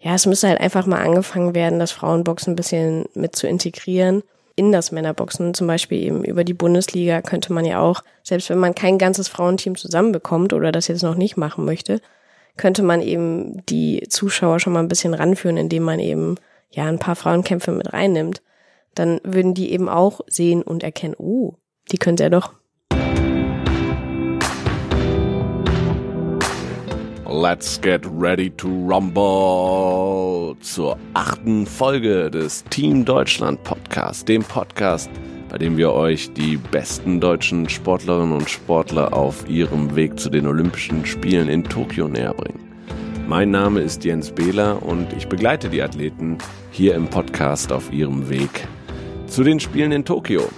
ja, es müsste halt einfach mal angefangen werden, das Frauenboxen ein bisschen mit zu integrieren in das Männerboxen. Zum Beispiel eben über die Bundesliga könnte man ja auch, selbst wenn man kein ganzes Frauenteam zusammenbekommt oder das jetzt noch nicht machen möchte, könnte man eben die Zuschauer schon mal ein bisschen ranführen, indem man eben ja ein paar Frauenkämpfe mit reinnimmt. Dann würden die eben auch sehen und erkennen, oh, die könnte er doch. Let's get ready to rumble zur achten Folge des Team Deutschland Podcast, dem Podcast, bei dem wir euch die besten deutschen Sportlerinnen und Sportler auf ihrem Weg zu den Olympischen Spielen in Tokio näher bringen. Mein Name ist Jens Behler und ich begleite die Athleten hier im Podcast auf ihrem Weg zu den Spielen in Tokio.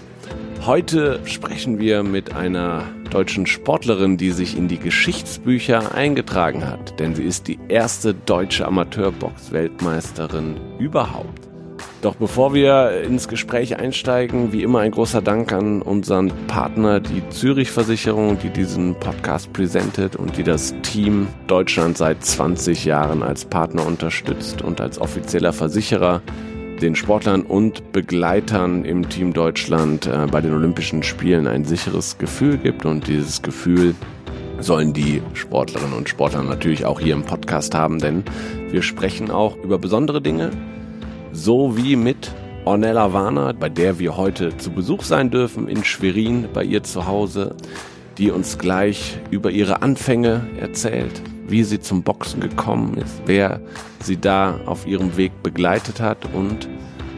Heute sprechen wir mit einer deutschen Sportlerin, die sich in die Geschichtsbücher eingetragen hat, denn sie ist die erste deutsche Amateurbox-Weltmeisterin überhaupt. Doch bevor wir ins Gespräch einsteigen, wie immer ein großer Dank an unseren Partner, die Zürich Versicherung, die diesen Podcast präsentiert und die das Team Deutschland seit 20 Jahren als Partner unterstützt und als offizieller Versicherer den Sportlern und Begleitern im Team Deutschland äh, bei den Olympischen Spielen ein sicheres Gefühl gibt. Und dieses Gefühl sollen die Sportlerinnen und Sportler natürlich auch hier im Podcast haben, denn wir sprechen auch über besondere Dinge, so wie mit Ornella Warner, bei der wir heute zu Besuch sein dürfen in Schwerin bei ihr zu Hause, die uns gleich über ihre Anfänge erzählt, wie sie zum Boxen gekommen ist, wer sie da auf ihrem Weg begleitet hat und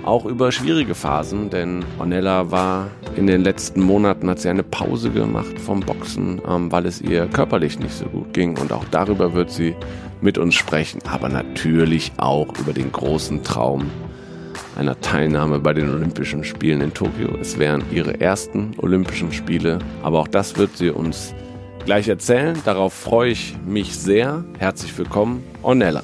auch über schwierige Phasen, denn Ornella war in den letzten Monaten, hat sie eine Pause gemacht vom Boxen, ähm, weil es ihr körperlich nicht so gut ging und auch darüber wird sie mit uns sprechen, aber natürlich auch über den großen Traum einer Teilnahme bei den Olympischen Spielen in Tokio. Es wären ihre ersten Olympischen Spiele, aber auch das wird sie uns gleich erzählen. Darauf freue ich mich sehr. Herzlich willkommen, Ornella.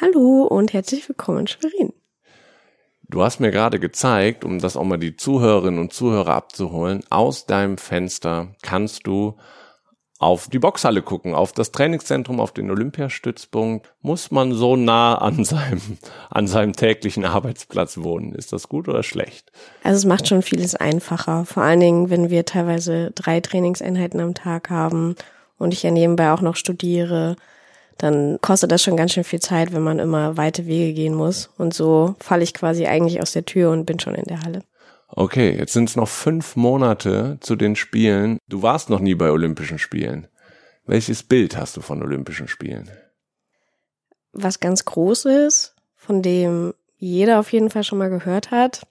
Hallo und herzlich willkommen in Schwerin. Du hast mir gerade gezeigt, um das auch mal die Zuhörerinnen und Zuhörer abzuholen, aus deinem Fenster kannst du auf die Boxhalle gucken, auf das Trainingszentrum, auf den Olympiastützpunkt. Muss man so nah an seinem, an seinem täglichen Arbeitsplatz wohnen? Ist das gut oder schlecht? Also es macht schon vieles einfacher. Vor allen Dingen, wenn wir teilweise drei Trainingseinheiten am Tag haben und ich ja nebenbei auch noch studiere dann kostet das schon ganz schön viel Zeit, wenn man immer weite Wege gehen muss. Und so falle ich quasi eigentlich aus der Tür und bin schon in der Halle. Okay, jetzt sind es noch fünf Monate zu den Spielen. Du warst noch nie bei Olympischen Spielen. Welches Bild hast du von Olympischen Spielen? Was ganz groß ist, von dem jeder auf jeden Fall schon mal gehört hat.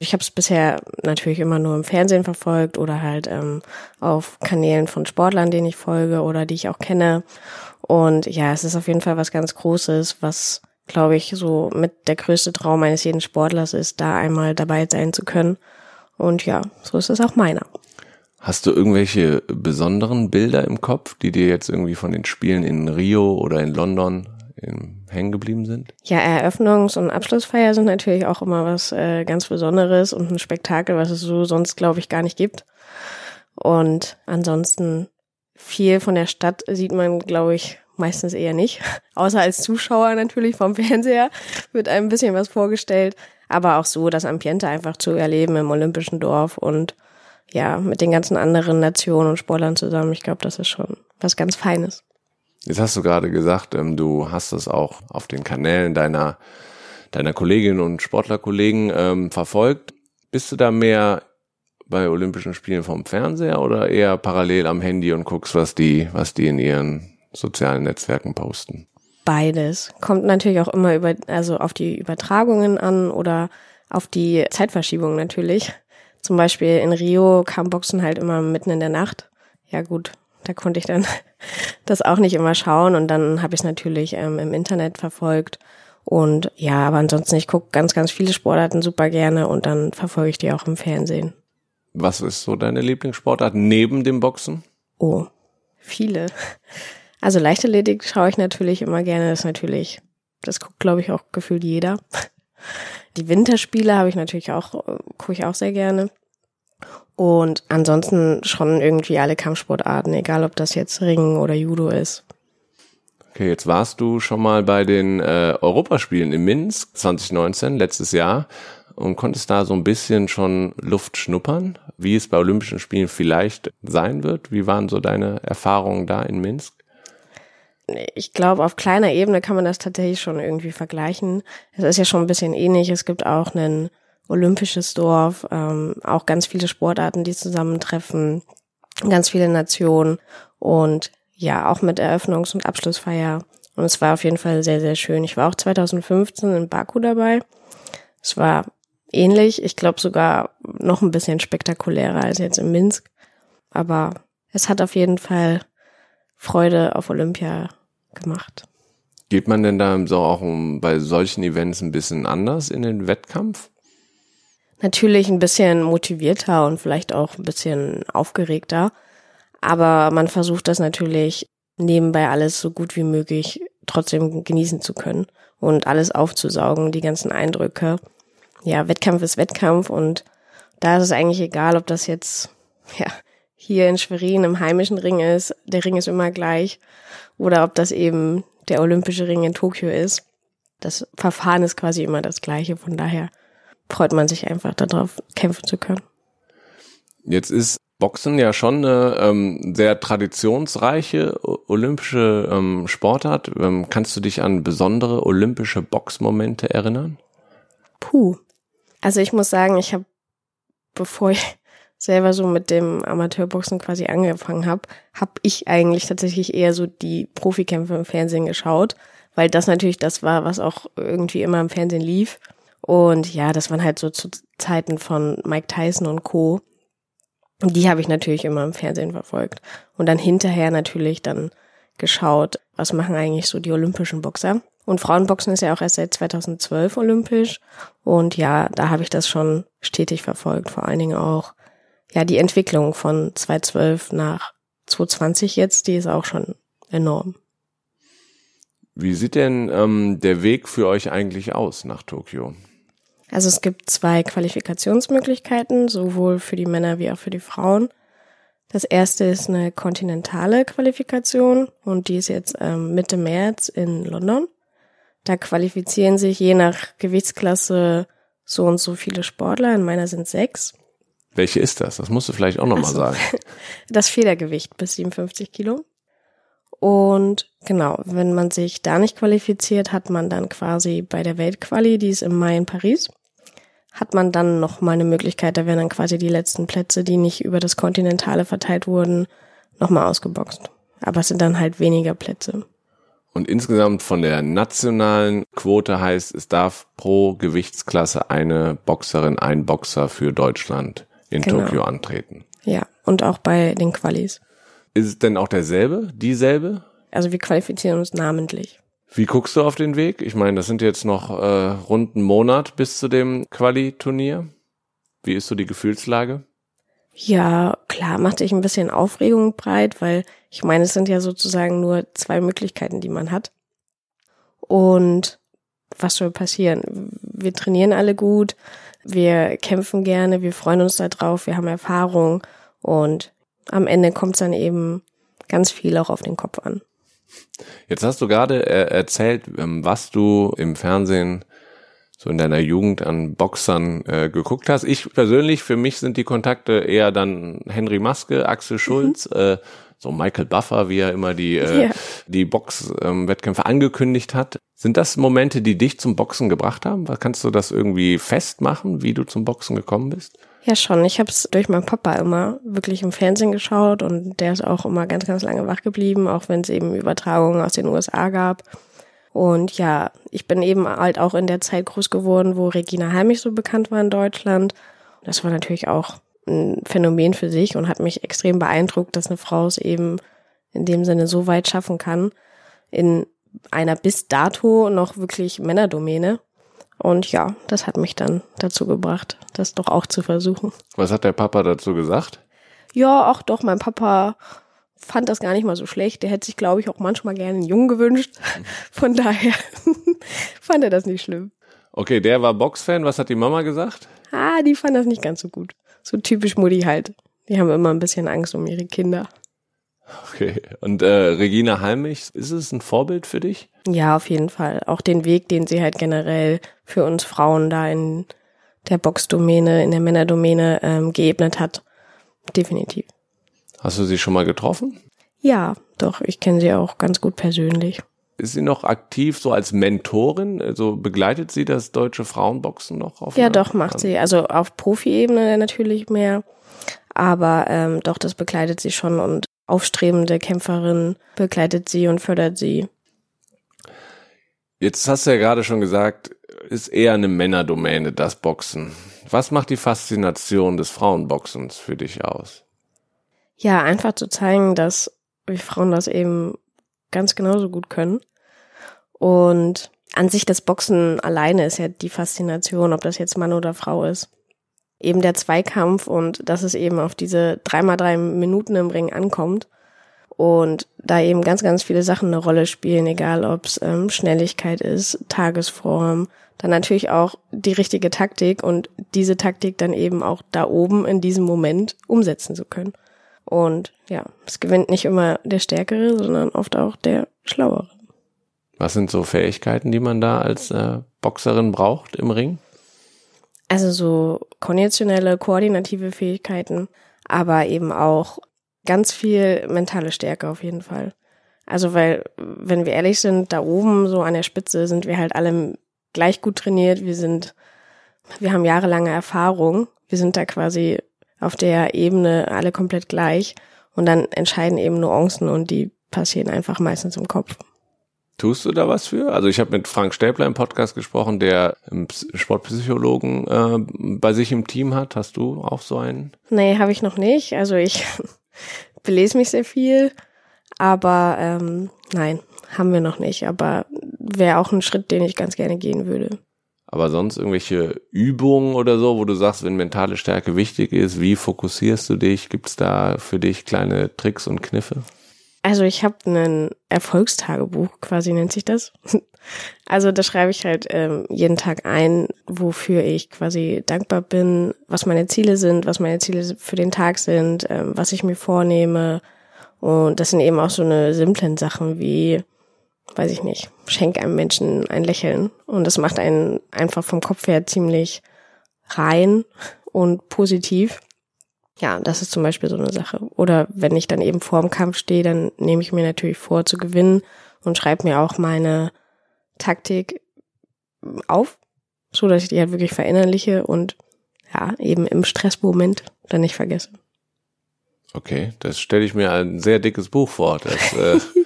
Ich habe es bisher natürlich immer nur im Fernsehen verfolgt oder halt ähm, auf Kanälen von Sportlern, denen ich folge oder die ich auch kenne. Und ja, es ist auf jeden Fall was ganz Großes, was, glaube ich, so mit der größte Traum eines jeden Sportlers ist, da einmal dabei sein zu können. Und ja, so ist es auch meiner. Hast du irgendwelche besonderen Bilder im Kopf, die dir jetzt irgendwie von den Spielen in Rio oder in London hängen geblieben sind? Ja, Eröffnungs- und Abschlussfeier sind natürlich auch immer was äh, ganz Besonderes und ein Spektakel, was es so sonst, glaube ich, gar nicht gibt. Und ansonsten viel von der Stadt sieht man, glaube ich, meistens eher nicht. Außer als Zuschauer natürlich vom Fernseher wird einem ein bisschen was vorgestellt. Aber auch so das Ambiente einfach zu erleben im Olympischen Dorf und ja, mit den ganzen anderen Nationen und Sportlern zusammen. Ich glaube, das ist schon was ganz Feines. Jetzt hast du gerade gesagt, ähm, du hast es auch auf den Kanälen deiner, deiner Kolleginnen und Sportlerkollegen ähm, verfolgt. Bist du da mehr bei Olympischen Spielen vom Fernseher oder eher parallel am Handy und guckst, was die, was die in ihren sozialen Netzwerken posten? Beides. Kommt natürlich auch immer über, also auf die Übertragungen an oder auf die Zeitverschiebung natürlich. Zum Beispiel in Rio kam Boxen halt immer mitten in der Nacht. Ja gut, da konnte ich dann das auch nicht immer schauen und dann habe ich es natürlich ähm, im Internet verfolgt. Und ja, aber ansonsten, ich gucke ganz, ganz viele Sportarten super gerne und dann verfolge ich die auch im Fernsehen. Was ist so deine Lieblingssportart neben dem Boxen? Oh, viele. Also Leichtathletik schaue ich natürlich immer gerne. Das natürlich Das guckt, glaube ich, auch gefühlt jeder. Die Winterspiele habe ich natürlich auch, gucke ich auch sehr gerne. Und ansonsten schon irgendwie alle Kampfsportarten, egal ob das jetzt Ringen oder Judo ist. Okay, jetzt warst du schon mal bei den äh, Europaspielen in Minsk 2019, letztes Jahr, und konntest da so ein bisschen schon Luft schnuppern, wie es bei Olympischen Spielen vielleicht sein wird. Wie waren so deine Erfahrungen da in Minsk? Ich glaube, auf kleiner Ebene kann man das tatsächlich schon irgendwie vergleichen. Es ist ja schon ein bisschen ähnlich. Es gibt auch ein olympisches Dorf, ähm, auch ganz viele Sportarten, die zusammentreffen, ganz viele Nationen und ja, auch mit Eröffnungs- und Abschlussfeier. Und es war auf jeden Fall sehr, sehr schön. Ich war auch 2015 in Baku dabei. Es war ähnlich, ich glaube sogar noch ein bisschen spektakulärer als jetzt in Minsk. Aber es hat auf jeden Fall Freude auf Olympia gemacht. Geht man denn da so auch bei solchen Events ein bisschen anders in den Wettkampf? Natürlich ein bisschen motivierter und vielleicht auch ein bisschen aufgeregter. Aber man versucht das natürlich nebenbei alles so gut wie möglich trotzdem genießen zu können und alles aufzusaugen, die ganzen Eindrücke. Ja, Wettkampf ist Wettkampf und da ist es eigentlich egal, ob das jetzt, ja, hier in Schwerin im heimischen Ring ist, der Ring ist immer gleich, oder ob das eben der olympische Ring in Tokio ist. Das Verfahren ist quasi immer das gleiche, von daher freut man sich einfach darauf, kämpfen zu können. Jetzt ist Boxen ja schon eine ähm, sehr traditionsreiche olympische ähm, Sportart. Ähm, kannst du dich an besondere olympische Boxmomente erinnern? Puh. Also ich muss sagen, ich habe, bevor ich selber so mit dem Amateurboxen quasi angefangen habe, habe ich eigentlich tatsächlich eher so die Profikämpfe im Fernsehen geschaut, weil das natürlich das war, was auch irgendwie immer im Fernsehen lief. Und ja, das waren halt so zu Zeiten von Mike Tyson und Co. Die habe ich natürlich immer im Fernsehen verfolgt. Und dann hinterher natürlich dann geschaut, was machen eigentlich so die olympischen Boxer. Und Frauenboxen ist ja auch erst seit 2012 olympisch. Und ja, da habe ich das schon stetig verfolgt. Vor allen Dingen auch ja, die Entwicklung von 2012 nach 2020 jetzt, die ist auch schon enorm. Wie sieht denn ähm, der Weg für euch eigentlich aus nach Tokio? Also es gibt zwei Qualifikationsmöglichkeiten, sowohl für die Männer wie auch für die Frauen. Das erste ist eine kontinentale Qualifikation und die ist jetzt ähm, Mitte März in London. Da qualifizieren sich je nach Gewichtsklasse so und so viele Sportler. In meiner sind sechs. Welche ist das? Das musst du vielleicht auch nochmal so. sagen. Das Federgewicht bis 57 Kilo. Und genau, wenn man sich da nicht qualifiziert, hat man dann quasi bei der Weltquali, die ist im Mai in Paris, hat man dann noch mal eine Möglichkeit, da werden dann quasi die letzten Plätze, die nicht über das Kontinentale verteilt wurden, nochmal ausgeboxt. Aber es sind dann halt weniger Plätze. Und insgesamt von der nationalen Quote heißt, es darf pro Gewichtsklasse eine Boxerin, ein Boxer für Deutschland in genau. Tokio antreten. Ja, und auch bei den Qualis. Ist es denn auch derselbe, dieselbe? Also wir qualifizieren uns namentlich. Wie guckst du auf den Weg? Ich meine, das sind jetzt noch äh, rund einen Monat bis zu dem Quali-Turnier. Wie ist so die Gefühlslage? Ja, klar, macht sich ein bisschen Aufregung breit, weil ich meine, es sind ja sozusagen nur zwei Möglichkeiten, die man hat. Und was soll passieren? Wir trainieren alle gut, wir kämpfen gerne, wir freuen uns darauf, wir haben Erfahrung und am Ende kommt es dann eben ganz viel auch auf den Kopf an. Jetzt hast du gerade äh, erzählt, ähm, was du im Fernsehen so in deiner Jugend an Boxern äh, geguckt hast. Ich persönlich, für mich sind die Kontakte eher dann Henry Maske, Axel Schulz, mhm. äh, so Michael Buffer, wie er immer die, äh, ja. die Boxwettkämpfe ähm, angekündigt hat. Sind das Momente, die dich zum Boxen gebracht haben? Kannst du das irgendwie festmachen, wie du zum Boxen gekommen bist? Ja, schon. Ich habe es durch meinen Papa immer wirklich im Fernsehen geschaut und der ist auch immer ganz, ganz lange wach geblieben, auch wenn es eben Übertragungen aus den USA gab. Und ja, ich bin eben halt auch in der Zeit groß geworden, wo Regina Heimich so bekannt war in Deutschland. Das war natürlich auch ein Phänomen für sich und hat mich extrem beeindruckt, dass eine Frau es eben in dem Sinne so weit schaffen kann, in einer bis dato noch wirklich Männerdomäne. Und ja, das hat mich dann dazu gebracht, das doch auch zu versuchen. Was hat der Papa dazu gesagt? Ja, auch doch, mein Papa fand das gar nicht mal so schlecht. Der hätte sich, glaube ich, auch manchmal gerne einen Jungen gewünscht. Von daher fand er das nicht schlimm. Okay, der war Boxfan. Was hat die Mama gesagt? Ah, die fand das nicht ganz so gut. So typisch Mutti halt. Die haben immer ein bisschen Angst um ihre Kinder. Okay. Und äh, Regina Halmich, ist es ein Vorbild für dich? Ja, auf jeden Fall. Auch den Weg, den sie halt generell für uns Frauen da in der Boxdomäne, in der Männerdomäne ähm, geebnet hat. Definitiv. Hast du sie schon mal getroffen? Ja, doch, ich kenne sie auch ganz gut persönlich. Ist sie noch aktiv so als Mentorin? Also begleitet sie das deutsche Frauenboxen noch? Auf ja, doch, macht sie. Also auf Profi-Ebene natürlich mehr. Aber ähm, doch, das begleitet sie schon und aufstrebende Kämpferin begleitet sie und fördert sie. Jetzt hast du ja gerade schon gesagt, ist eher eine Männerdomäne, das Boxen. Was macht die Faszination des Frauenboxens für dich aus? Ja, einfach zu zeigen, dass wir Frauen das eben ganz genauso gut können. Und an sich das Boxen alleine ist ja die Faszination, ob das jetzt Mann oder Frau ist. Eben der Zweikampf und dass es eben auf diese dreimal drei Minuten im Ring ankommt. Und da eben ganz, ganz viele Sachen eine Rolle spielen, egal ob es ähm, Schnelligkeit ist, Tagesform, dann natürlich auch die richtige Taktik und diese Taktik dann eben auch da oben in diesem Moment umsetzen zu können. Und ja, es gewinnt nicht immer der Stärkere, sondern oft auch der Schlauere. Was sind so Fähigkeiten, die man da als äh, Boxerin braucht im Ring? Also so konditionelle, koordinative Fähigkeiten, aber eben auch ganz viel mentale Stärke auf jeden Fall. Also weil, wenn wir ehrlich sind, da oben so an der Spitze sind wir halt alle gleich gut trainiert. Wir sind, wir haben jahrelange Erfahrung. Wir sind da quasi auf der Ebene alle komplett gleich und dann entscheiden eben Nuancen und die passieren einfach meistens im Kopf. Tust du da was für? Also ich habe mit Frank Stäbler im Podcast gesprochen, der einen Sportpsychologen äh, bei sich im Team hat. Hast du auch so einen? Nee, habe ich noch nicht. Also ich belese mich sehr viel, aber ähm, nein, haben wir noch nicht. Aber wäre auch ein Schritt, den ich ganz gerne gehen würde. Aber sonst irgendwelche Übungen oder so, wo du sagst, wenn mentale Stärke wichtig ist, wie fokussierst du dich? Gibt es da für dich kleine Tricks und Kniffe? Also ich habe ein Erfolgstagebuch, quasi nennt sich das. Also da schreibe ich halt ähm, jeden Tag ein, wofür ich quasi dankbar bin, was meine Ziele sind, was meine Ziele für den Tag sind, ähm, was ich mir vornehme. Und das sind eben auch so eine simplen Sachen wie weiß ich nicht, schenk einem Menschen ein Lächeln. Und das macht einen einfach vom Kopf her ziemlich rein und positiv. Ja, das ist zum Beispiel so eine Sache. Oder wenn ich dann eben vor dem Kampf stehe, dann nehme ich mir natürlich vor zu gewinnen und schreibe mir auch meine Taktik auf, so dass ich die halt wirklich verinnerliche und ja, eben im Stressmoment dann nicht vergesse. Okay, das stelle ich mir ein sehr dickes Buch vor. Das, äh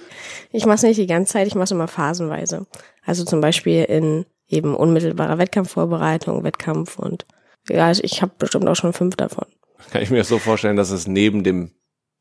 Ich mache es nicht die ganze Zeit, ich mache es immer phasenweise. Also zum Beispiel in eben unmittelbarer Wettkampfvorbereitung, Wettkampf und ja, ich habe bestimmt auch schon fünf davon. Kann ich mir so vorstellen, dass es neben dem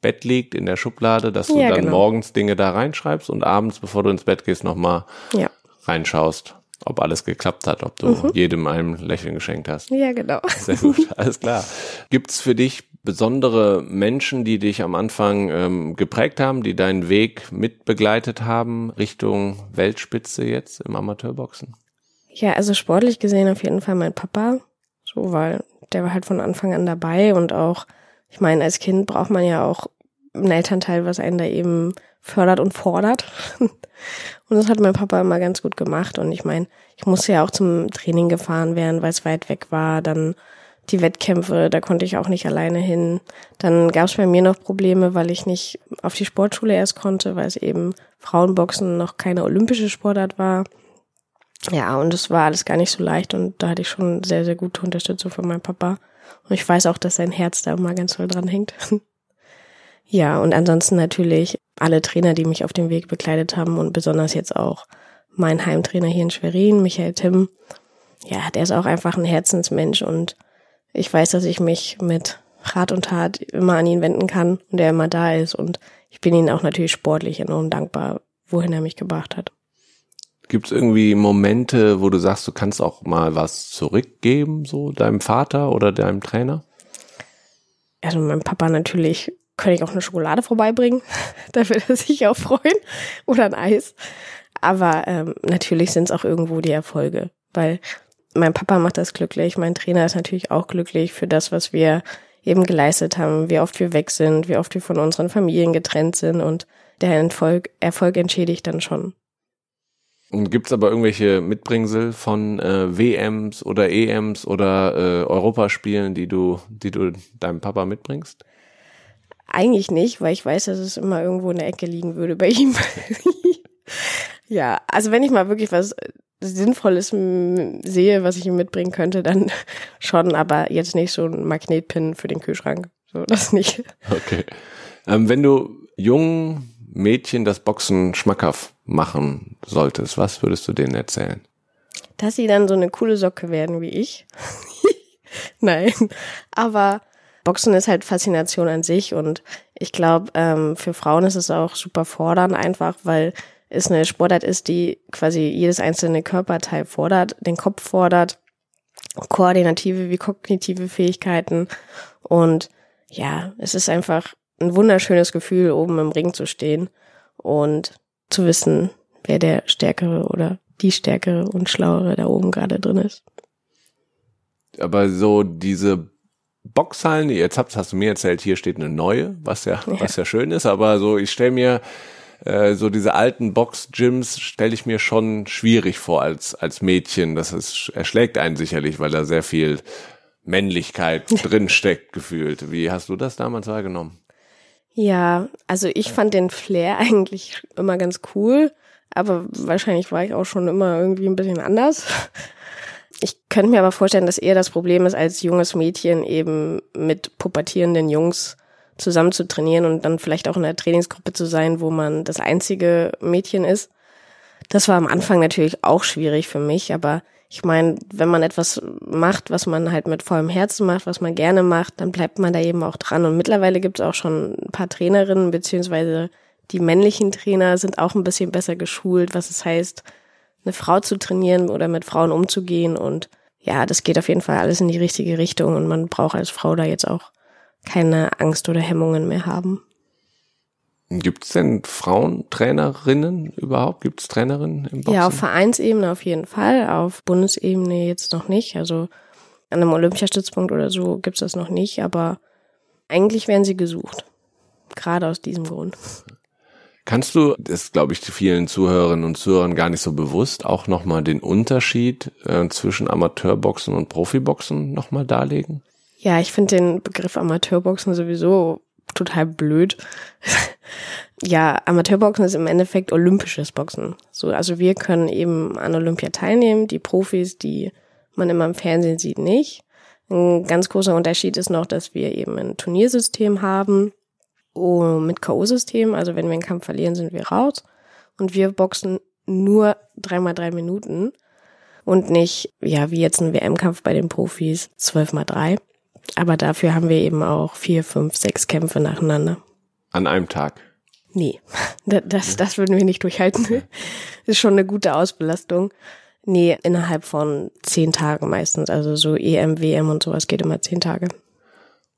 Bett liegt in der Schublade, dass du ja, dann genau. morgens Dinge da reinschreibst und abends, bevor du ins Bett gehst, nochmal ja. reinschaust, ob alles geklappt hat, ob du mhm. jedem ein Lächeln geschenkt hast. Ja, genau. Sehr gut, alles klar. Gibt's für dich besondere Menschen, die dich am Anfang ähm, geprägt haben, die deinen Weg mitbegleitet haben Richtung Weltspitze jetzt im Amateurboxen? Ja, also sportlich gesehen auf jeden Fall mein Papa, so weil der war halt von Anfang an dabei und auch, ich meine, als Kind braucht man ja auch einen Elternteil, was einen da eben fördert und fordert. Und das hat mein Papa immer ganz gut gemacht. Und ich meine, ich musste ja auch zum Training gefahren werden, weil es weit weg war. Dann die Wettkämpfe, da konnte ich auch nicht alleine hin. Dann gab es bei mir noch Probleme, weil ich nicht auf die Sportschule erst konnte, weil es eben Frauenboxen noch keine olympische Sportart war. Ja, und es war alles gar nicht so leicht und da hatte ich schon sehr, sehr gute Unterstützung von meinem Papa. Und ich weiß auch, dass sein Herz da immer ganz voll dran hängt. ja, und ansonsten natürlich alle Trainer, die mich auf dem Weg begleitet haben und besonders jetzt auch mein Heimtrainer hier in Schwerin, Michael Timm. Ja, der ist auch einfach ein Herzensmensch und ich weiß, dass ich mich mit Rat und Tat immer an ihn wenden kann und er immer da ist. Und ich bin ihm auch natürlich sportlich enorm dankbar, wohin er mich gebracht hat. Gibt es irgendwie Momente, wo du sagst, du kannst auch mal was zurückgeben, so deinem Vater oder deinem Trainer? Also meinem Papa natürlich könnte ich auch eine Schokolade vorbeibringen. da würde er sich auch freuen. Oder ein Eis. Aber ähm, natürlich sind es auch irgendwo die Erfolge. Weil mein Papa macht das glücklich, mein Trainer ist natürlich auch glücklich für das, was wir eben geleistet haben, wie oft wir weg sind, wie oft wir von unseren Familien getrennt sind und der Erfolg, Erfolg entschädigt dann schon. Und gibt's aber irgendwelche Mitbringsel von äh, WMs oder EMs oder äh, Europaspielen, die du, die du deinem Papa mitbringst? Eigentlich nicht, weil ich weiß, dass es immer irgendwo in der Ecke liegen würde bei ihm. ja, also wenn ich mal wirklich was Sinnvolles sehe, was ich ihm mitbringen könnte, dann schon, aber jetzt nicht so ein Magnetpin für den Kühlschrank. So, das nicht. Okay. Ähm, wenn du jungen Mädchen das Boxen schmackhaft machen solltest, was würdest du denen erzählen? Dass sie dann so eine coole Socke werden wie ich. Nein, aber Boxen ist halt Faszination an sich und ich glaube, ähm, für Frauen ist es auch super fordernd einfach, weil es eine Sportart ist, die quasi jedes einzelne Körperteil fordert, den Kopf fordert, koordinative wie kognitive Fähigkeiten und ja, es ist einfach ein wunderschönes Gefühl, oben im Ring zu stehen und zu wissen, wer der Stärkere oder die Stärkere und Schlauere da oben gerade drin ist. Aber so diese Boxhallen, jetzt hast, hast du mir erzählt, hier steht eine neue, was ja, ja. was ja schön ist, aber so, ich stelle mir äh, so diese alten Box-Gyms stelle ich mir schon schwierig vor als, als Mädchen. Das ist, erschlägt einen sicherlich, weil da sehr viel Männlichkeit drin steckt, gefühlt. Wie hast du das damals wahrgenommen? Ja, also ich fand den Flair eigentlich immer ganz cool, aber wahrscheinlich war ich auch schon immer irgendwie ein bisschen anders. Ich könnte mir aber vorstellen, dass eher das Problem ist, als junges Mädchen eben mit pubertierenden Jungs zusammen zu trainieren und dann vielleicht auch in einer Trainingsgruppe zu sein, wo man das einzige Mädchen ist. Das war am Anfang natürlich auch schwierig für mich, aber ich meine, wenn man etwas macht, was man halt mit vollem Herzen macht, was man gerne macht, dann bleibt man da eben auch dran. Und mittlerweile gibt es auch schon ein paar Trainerinnen, beziehungsweise die männlichen Trainer sind auch ein bisschen besser geschult, was es heißt, eine Frau zu trainieren oder mit Frauen umzugehen. Und ja, das geht auf jeden Fall alles in die richtige Richtung und man braucht als Frau da jetzt auch keine Angst oder Hemmungen mehr haben. Gibt es denn Frauentrainerinnen überhaupt? Gibt es Trainerinnen im Boxen? Ja, auf Vereinsebene auf jeden Fall, auf Bundesebene jetzt noch nicht. Also an einem Olympiastützpunkt oder so gibt es das noch nicht, aber eigentlich werden sie gesucht. Gerade aus diesem Grund. Kannst du, das glaube ich vielen Zuhörerinnen und Zuhörern gar nicht so bewusst, auch nochmal den Unterschied äh, zwischen Amateurboxen und Profiboxen nochmal darlegen? Ja, ich finde den Begriff Amateurboxen sowieso total blöd. ja, Amateurboxen ist im Endeffekt olympisches Boxen. So, also wir können eben an Olympia teilnehmen, die Profis, die man immer im Fernsehen sieht, nicht. Ein ganz großer Unterschied ist noch, dass wir eben ein Turniersystem haben oh, mit K.O.-System. Also wenn wir einen Kampf verlieren, sind wir raus. Und wir boxen nur dreimal drei Minuten und nicht, ja, wie jetzt ein WM-Kampf bei den Profis, zwölf mal drei. Aber dafür haben wir eben auch vier, fünf, sechs Kämpfe nacheinander. An einem Tag? Nee, das, das würden wir nicht durchhalten. Das ist schon eine gute Ausbelastung. Nee, innerhalb von zehn Tagen meistens. Also so EM, WM und sowas geht immer zehn Tage.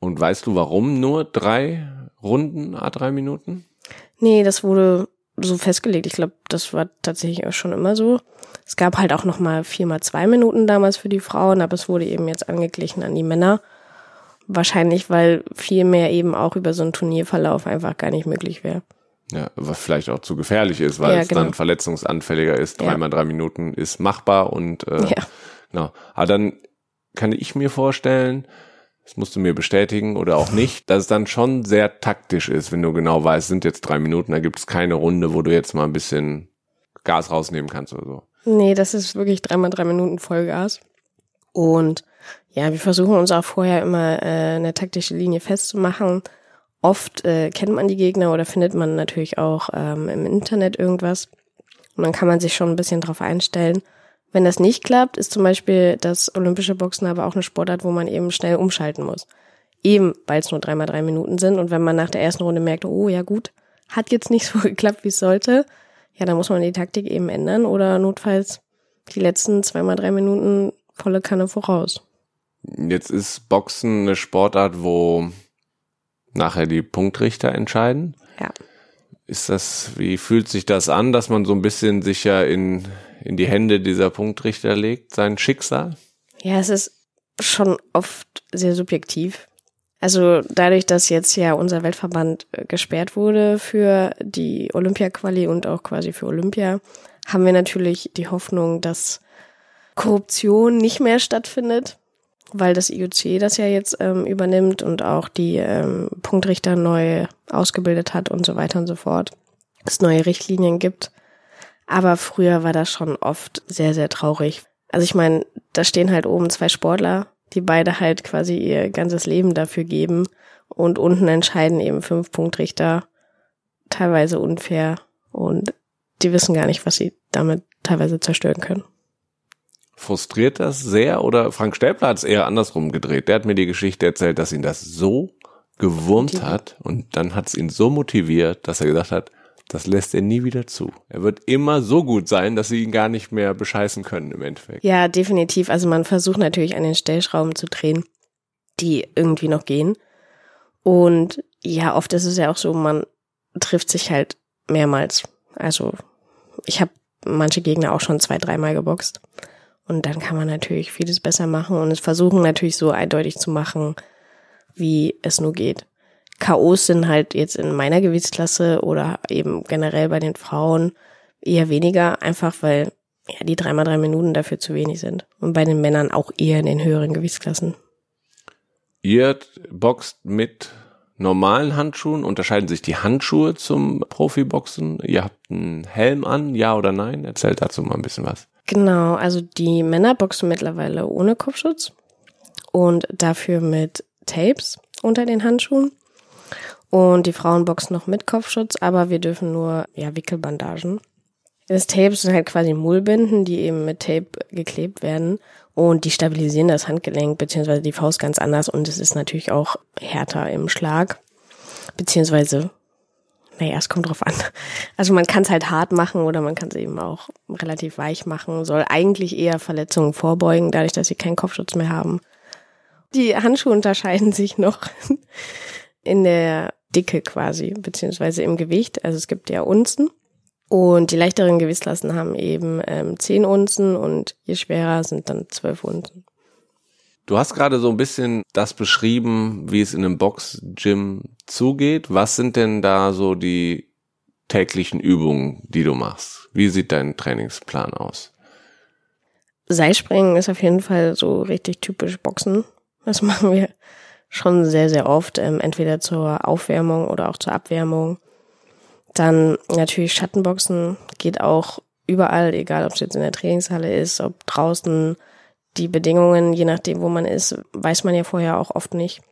Und weißt du, warum nur drei Runden, a drei Minuten? Nee, das wurde so festgelegt. Ich glaube, das war tatsächlich auch schon immer so. Es gab halt auch noch mal vier mal zwei Minuten damals für die Frauen, aber es wurde eben jetzt angeglichen an die Männer. Wahrscheinlich, weil viel mehr eben auch über so einen Turnierverlauf einfach gar nicht möglich wäre. Ja, was vielleicht auch zu gefährlich ist, weil ja, es genau. dann verletzungsanfälliger ist. Dreimal ja. drei Minuten ist machbar und äh, ja. genau. Aber dann kann ich mir vorstellen, das musst du mir bestätigen oder auch nicht, dass es dann schon sehr taktisch ist, wenn du genau weißt, sind jetzt drei Minuten, da gibt es keine Runde, wo du jetzt mal ein bisschen Gas rausnehmen kannst oder so. Nee, das ist wirklich dreimal drei Minuten Vollgas. Und ja, wir versuchen uns auch vorher immer äh, eine taktische Linie festzumachen. Oft äh, kennt man die Gegner oder findet man natürlich auch ähm, im Internet irgendwas. Und dann kann man sich schon ein bisschen drauf einstellen. Wenn das nicht klappt, ist zum Beispiel das olympische Boxen aber auch eine Sportart, wo man eben schnell umschalten muss. Eben, weil es nur dreimal drei Minuten sind. Und wenn man nach der ersten Runde merkt, oh ja gut, hat jetzt nicht so geklappt, wie es sollte, ja, dann muss man die Taktik eben ändern oder notfalls die letzten zweimal drei Minuten volle Kanne voraus. Jetzt ist Boxen eine Sportart, wo nachher die Punktrichter entscheiden. Ja. Ist das, wie fühlt sich das an, dass man so ein bisschen sich ja in, in die Hände dieser Punktrichter legt, sein Schicksal? Ja, es ist schon oft sehr subjektiv. Also dadurch, dass jetzt ja unser Weltverband äh, gesperrt wurde für die Olympia-Quali und auch quasi für Olympia, haben wir natürlich die Hoffnung, dass Korruption nicht mehr stattfindet, weil das IOC das ja jetzt ähm, übernimmt und auch die ähm, Punktrichter neu ausgebildet hat und so weiter und so fort. Es neue Richtlinien gibt. Aber früher war das schon oft sehr, sehr traurig. Also ich meine, da stehen halt oben zwei Sportler, die beide halt quasi ihr ganzes Leben dafür geben und unten entscheiden eben fünf Punktrichter, teilweise unfair und die wissen gar nicht, was sie damit teilweise zerstören können. Frustriert das sehr oder Frank Stäbler hat es eher andersrum gedreht. Der hat mir die Geschichte erzählt, dass ihn das so gewurmt hat und dann hat es ihn so motiviert, dass er gesagt hat, das lässt er nie wieder zu. Er wird immer so gut sein, dass sie ihn gar nicht mehr bescheißen können im Endeffekt. Ja, definitiv. Also man versucht natürlich an den Stellschrauben zu drehen, die irgendwie noch gehen. Und ja, oft ist es ja auch so, man trifft sich halt mehrmals. Also ich habe manche Gegner auch schon zwei, dreimal geboxt. Und dann kann man natürlich vieles besser machen und es versuchen natürlich so eindeutig zu machen, wie es nur geht. K.O.s sind halt jetzt in meiner Gewichtsklasse oder eben generell bei den Frauen eher weniger, einfach weil ja die dreimal drei Minuten dafür zu wenig sind. Und bei den Männern auch eher in den höheren Gewichtsklassen. Ihr boxt mit normalen Handschuhen. Unterscheiden sich die Handschuhe zum Profiboxen? Ihr habt einen Helm an, ja oder nein? Erzählt dazu mal ein bisschen was. Genau, also die Männer boxen mittlerweile ohne Kopfschutz und dafür mit Tapes unter den Handschuhen. Und die Frauen boxen noch mit Kopfschutz, aber wir dürfen nur ja, Wickelbandagen. Das Tape sind halt quasi Mullbinden, die eben mit Tape geklebt werden und die stabilisieren das Handgelenk beziehungsweise die Faust ganz anders und es ist natürlich auch härter im Schlag beziehungsweise naja, es kommt drauf an. Also man kann es halt hart machen oder man kann es eben auch relativ weich machen. Soll eigentlich eher Verletzungen vorbeugen, dadurch, dass sie keinen Kopfschutz mehr haben. Die Handschuhe unterscheiden sich noch in der Dicke quasi, beziehungsweise im Gewicht. Also es gibt ja Unzen. Und die leichteren Gewichtsklassen haben eben ähm, 10 Unzen und je schwerer sind dann 12 Unzen. Du hast gerade so ein bisschen das beschrieben, wie es in einem Box-Gym zugeht. Was sind denn da so die täglichen Übungen, die du machst? Wie sieht dein Trainingsplan aus? Seilspringen ist auf jeden Fall so richtig typisch Boxen. Das machen wir schon sehr, sehr oft, ähm, entweder zur Aufwärmung oder auch zur Abwärmung. Dann natürlich Schattenboxen geht auch überall, egal ob es jetzt in der Trainingshalle ist, ob draußen die Bedingungen, je nachdem, wo man ist, weiß man ja vorher auch oft nicht.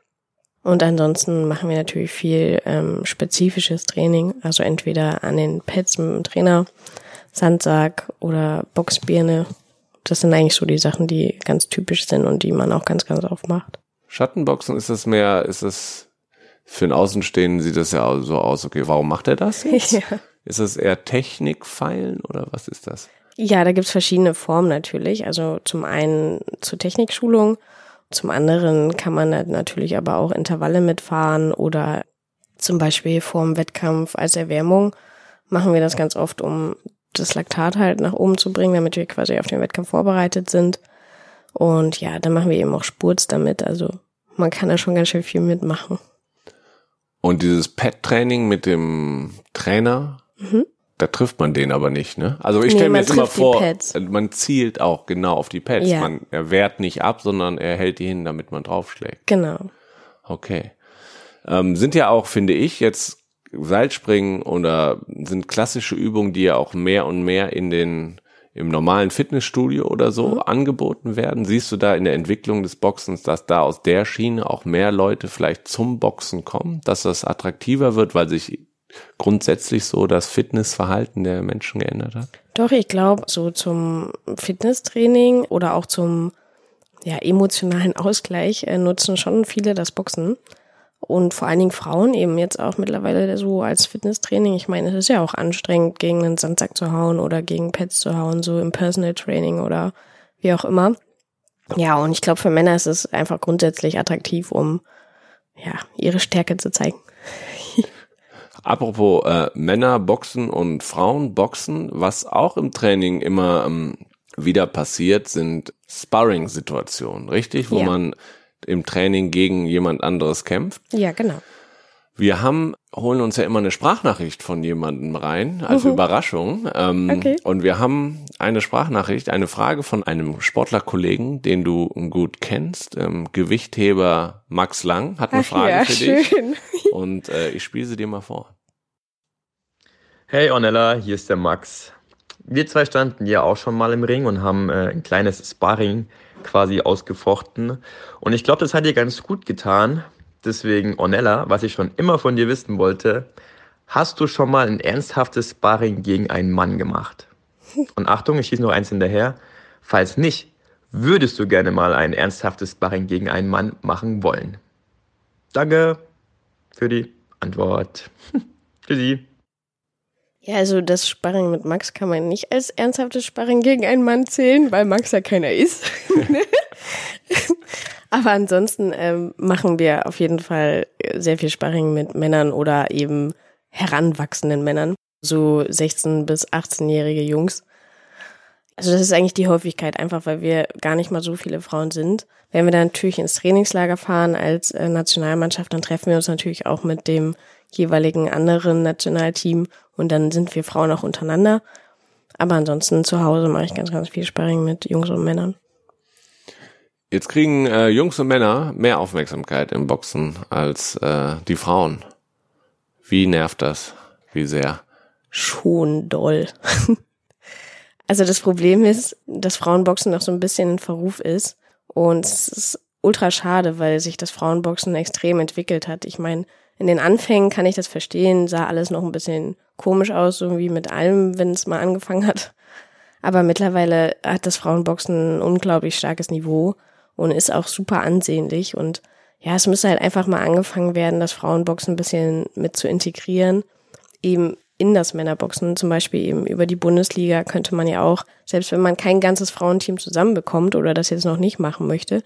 Und ansonsten machen wir natürlich viel ähm, spezifisches Training, also entweder an den Pads mit dem Trainer, Sandsack oder Boxbirne. Das sind eigentlich so die Sachen, die ganz typisch sind und die man auch ganz, ganz oft macht. Schattenboxen ist das mehr, ist es für einen Außenstehenden sieht das ja so aus, okay, warum macht er das jetzt? Ja. Ist das eher Technikfeilen oder was ist das? Ja, da gibt's verschiedene Formen natürlich. Also zum einen zur Technikschulung, zum anderen kann man natürlich aber auch Intervalle mitfahren oder zum Beispiel vorm Wettkampf als Erwärmung machen wir das ganz oft, um das Laktat halt nach oben zu bringen, damit wir quasi auf den Wettkampf vorbereitet sind. Und ja, dann machen wir eben auch Spurts damit. Also man kann da schon ganz schön viel mitmachen. Und dieses Pet-Training mit dem Trainer, mhm. Da trifft man den aber nicht, ne? Also ich stelle nee, mir jetzt immer vor, man zielt auch genau auf die Pads. Ja. Man, er wehrt nicht ab, sondern er hält die hin, damit man draufschlägt. Genau. Okay. Ähm, sind ja auch, finde ich, jetzt Seilspringen oder sind klassische Übungen, die ja auch mehr und mehr in den im normalen Fitnessstudio oder so mhm. angeboten werden? Siehst du da in der Entwicklung des Boxens, dass da aus der Schiene auch mehr Leute vielleicht zum Boxen kommen, dass das attraktiver wird, weil sich grundsätzlich so das Fitnessverhalten der Menschen geändert hat? Doch, ich glaube, so zum Fitnesstraining oder auch zum ja, emotionalen Ausgleich äh, nutzen schon viele das Boxen. Und vor allen Dingen Frauen eben jetzt auch mittlerweile so als Fitnesstraining. Ich meine, es ist ja auch anstrengend, gegen einen Sandsack zu hauen oder gegen Pads zu hauen, so im Personal Training oder wie auch immer. Ja, und ich glaube, für Männer ist es einfach grundsätzlich attraktiv, um ja, ihre Stärke zu zeigen. Apropos äh, Männer boxen und Frauen boxen, was auch im Training immer ähm, wieder passiert, sind Sparring-Situationen, richtig? Wo ja. man im Training gegen jemand anderes kämpft. Ja, genau. Wir haben, holen uns ja immer eine Sprachnachricht von jemandem rein, als mhm. Überraschung. Ähm, okay. Und wir haben eine Sprachnachricht, eine Frage von einem Sportlerkollegen, den du gut kennst, ähm, Gewichtheber Max Lang, hat eine Ach Frage ja, für schön. dich. Und äh, ich spiele sie dir mal vor. Hey Ornella, hier ist der Max. Wir zwei standen ja auch schon mal im Ring und haben äh, ein kleines Sparring quasi ausgefochten. Und ich glaube, das hat dir ganz gut getan. Deswegen, Ornella, was ich schon immer von dir wissen wollte, hast du schon mal ein ernsthaftes Sparring gegen einen Mann gemacht? Und Achtung, ich schieße noch eins hinterher. Falls nicht, würdest du gerne mal ein ernsthaftes Sparring gegen einen Mann machen wollen? Danke für die Antwort. Tschüssi. Ja, also das Sparring mit Max kann man nicht als ernsthaftes Sparring gegen einen Mann zählen, weil Max ja keiner ist. Aber ansonsten ähm, machen wir auf jeden Fall sehr viel Sparring mit Männern oder eben heranwachsenden Männern, so 16 bis 18-jährige Jungs. Also das ist eigentlich die Häufigkeit, einfach weil wir gar nicht mal so viele Frauen sind. Wenn wir dann natürlich ins Trainingslager fahren als äh, Nationalmannschaft, dann treffen wir uns natürlich auch mit dem jeweiligen anderen Nationalteam und dann sind wir Frauen auch untereinander. Aber ansonsten zu Hause mache ich ganz, ganz viel Sparring mit Jungs und Männern. Jetzt kriegen äh, Jungs und Männer mehr Aufmerksamkeit im Boxen als äh, die Frauen. Wie nervt das? Wie sehr? Schon doll. also das Problem ist, dass Frauenboxen noch so ein bisschen in Verruf ist. Und es ist ultra schade, weil sich das Frauenboxen extrem entwickelt hat. Ich meine, in den Anfängen kann ich das verstehen, sah alles noch ein bisschen komisch aus, so wie mit allem, wenn es mal angefangen hat. Aber mittlerweile hat das Frauenboxen ein unglaublich starkes Niveau und ist auch super ansehnlich. Und ja, es müsste halt einfach mal angefangen werden, das Frauenboxen ein bisschen mit zu integrieren. Eben in das Männerboxen, zum Beispiel eben über die Bundesliga könnte man ja auch, selbst wenn man kein ganzes Frauenteam zusammenbekommt oder das jetzt noch nicht machen möchte,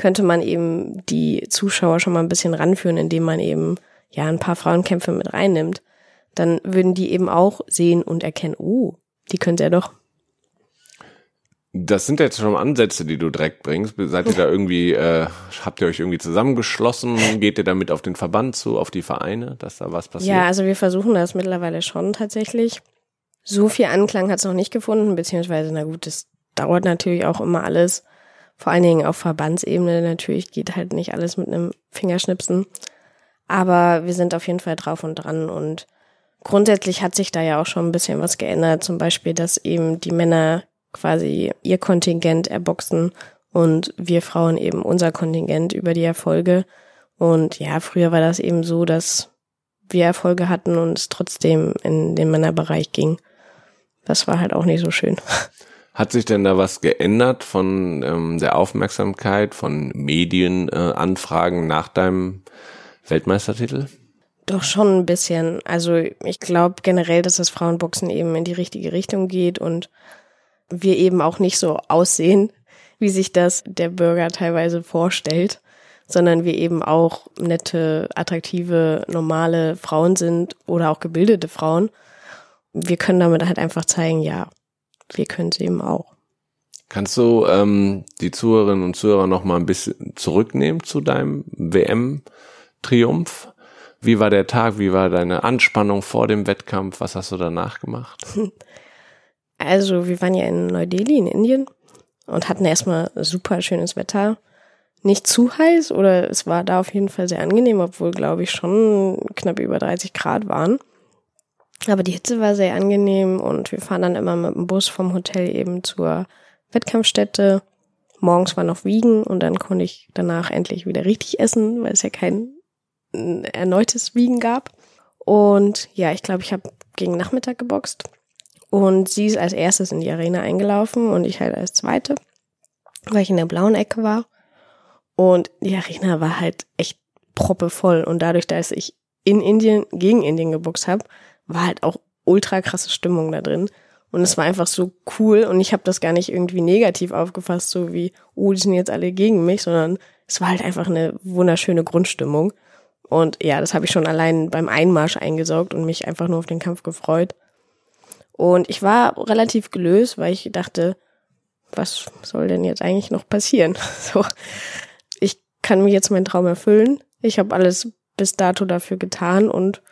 könnte man eben die Zuschauer schon mal ein bisschen ranführen, indem man eben ja ein paar Frauenkämpfe mit reinnimmt. Dann würden die eben auch sehen und erkennen, oh, die könnte er doch. Das sind jetzt schon Ansätze, die du direkt bringst. Seid ihr da irgendwie, äh, habt ihr euch irgendwie zusammengeschlossen? Geht ihr damit auf den Verband zu, auf die Vereine, dass da was passiert? Ja, also wir versuchen das mittlerweile schon tatsächlich. So viel Anklang hat es noch nicht gefunden, beziehungsweise, na gut, das dauert natürlich auch immer alles vor allen Dingen auf Verbandsebene natürlich geht halt nicht alles mit einem Fingerschnipsen. Aber wir sind auf jeden Fall drauf und dran und grundsätzlich hat sich da ja auch schon ein bisschen was geändert. Zum Beispiel, dass eben die Männer quasi ihr Kontingent erboxen und wir Frauen eben unser Kontingent über die Erfolge. Und ja, früher war das eben so, dass wir Erfolge hatten und es trotzdem in den Männerbereich ging. Das war halt auch nicht so schön. Hat sich denn da was geändert von ähm, der Aufmerksamkeit von Medienanfragen äh, nach deinem Weltmeistertitel? Doch schon ein bisschen. Also ich glaube generell, dass das Frauenboxen eben in die richtige Richtung geht und wir eben auch nicht so aussehen, wie sich das der Bürger teilweise vorstellt, sondern wir eben auch nette, attraktive, normale Frauen sind oder auch gebildete Frauen. Wir können damit halt einfach zeigen, ja, wir können es eben auch. Kannst du ähm, die Zuhörerinnen und Zuhörer noch mal ein bisschen zurücknehmen zu deinem WM-Triumph? Wie war der Tag? Wie war deine Anspannung vor dem Wettkampf? Was hast du danach gemacht? Also, wir waren ja in Neu-Delhi in Indien und hatten erstmal super schönes Wetter. Nicht zu heiß oder es war da auf jeden Fall sehr angenehm, obwohl, glaube ich, schon knapp über 30 Grad waren. Aber die Hitze war sehr angenehm und wir fahren dann immer mit dem Bus vom Hotel eben zur Wettkampfstätte. Morgens war noch Wiegen und dann konnte ich danach endlich wieder richtig essen, weil es ja kein erneutes Wiegen gab. Und ja, ich glaube, ich habe gegen Nachmittag geboxt. Und sie ist als erstes in die Arena eingelaufen und ich halt als zweite, weil ich in der blauen Ecke war. Und die Arena war halt echt proppevoll. Und dadurch, dass ich in Indien gegen Indien geboxt habe, war halt auch ultra krasse Stimmung da drin. Und es war einfach so cool und ich habe das gar nicht irgendwie negativ aufgefasst, so wie, oh, die sind jetzt alle gegen mich, sondern es war halt einfach eine wunderschöne Grundstimmung. Und ja, das habe ich schon allein beim Einmarsch eingesaugt und mich einfach nur auf den Kampf gefreut. Und ich war relativ gelöst, weil ich dachte, was soll denn jetzt eigentlich noch passieren? So, ich kann mir jetzt meinen Traum erfüllen. Ich habe alles bis dato dafür getan und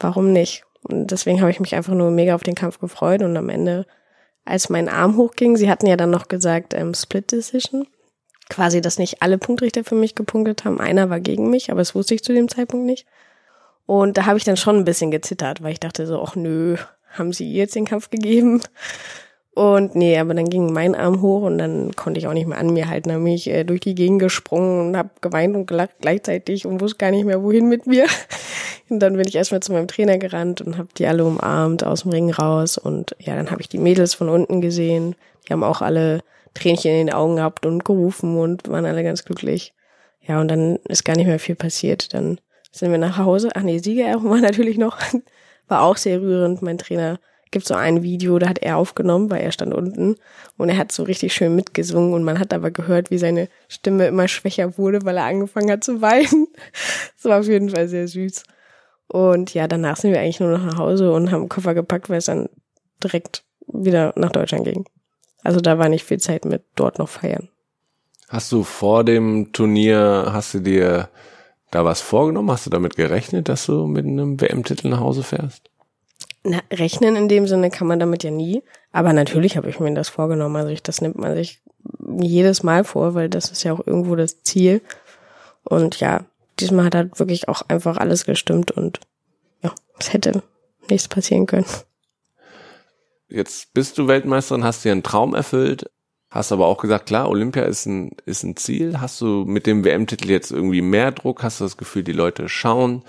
warum nicht? Und deswegen habe ich mich einfach nur mega auf den Kampf gefreut und am Ende, als mein Arm hochging, sie hatten ja dann noch gesagt, ähm, Split Decision. Quasi, dass nicht alle Punktrichter für mich gepunktet haben. Einer war gegen mich, aber das wusste ich zu dem Zeitpunkt nicht. Und da habe ich dann schon ein bisschen gezittert, weil ich dachte so, ach nö, haben sie ihr jetzt den Kampf gegeben? Und nee, aber dann ging mein Arm hoch und dann konnte ich auch nicht mehr an mir halten. Dann bin ich äh, durch die Gegend gesprungen und habe geweint und gelacht gleichzeitig und wusste gar nicht mehr, wohin mit mir. Und dann bin ich erstmal zu meinem Trainer gerannt und habe die alle umarmt aus dem Ring raus. Und ja, dann habe ich die Mädels von unten gesehen. Die haben auch alle Tränchen in den Augen gehabt und gerufen und waren alle ganz glücklich. Ja, und dann ist gar nicht mehr viel passiert. Dann sind wir nach Hause. Ach nee, Siegerehrung war natürlich noch. War auch sehr rührend. Mein Trainer gibt so ein Video, da hat er aufgenommen, weil er stand unten und er hat so richtig schön mitgesungen und man hat aber gehört, wie seine Stimme immer schwächer wurde, weil er angefangen hat zu weinen. Das war auf jeden Fall sehr süß. Und ja, danach sind wir eigentlich nur noch nach Hause und haben Koffer gepackt, weil es dann direkt wieder nach Deutschland ging. Also da war nicht viel Zeit mit dort noch feiern. Hast du vor dem Turnier, hast du dir da was vorgenommen? Hast du damit gerechnet, dass du mit einem WM-Titel nach Hause fährst? Na, rechnen in dem Sinne kann man damit ja nie. Aber natürlich habe ich mir das vorgenommen. Also ich, das nimmt man sich jedes Mal vor, weil das ist ja auch irgendwo das Ziel. Und ja, diesmal hat halt wirklich auch einfach alles gestimmt und ja, es hätte nichts passieren können. Jetzt bist du Weltmeisterin, hast dir einen Traum erfüllt. Hast aber auch gesagt, klar, Olympia ist ein, ist ein Ziel. Hast du mit dem WM-Titel jetzt irgendwie mehr Druck? Hast du das Gefühl, die Leute schauen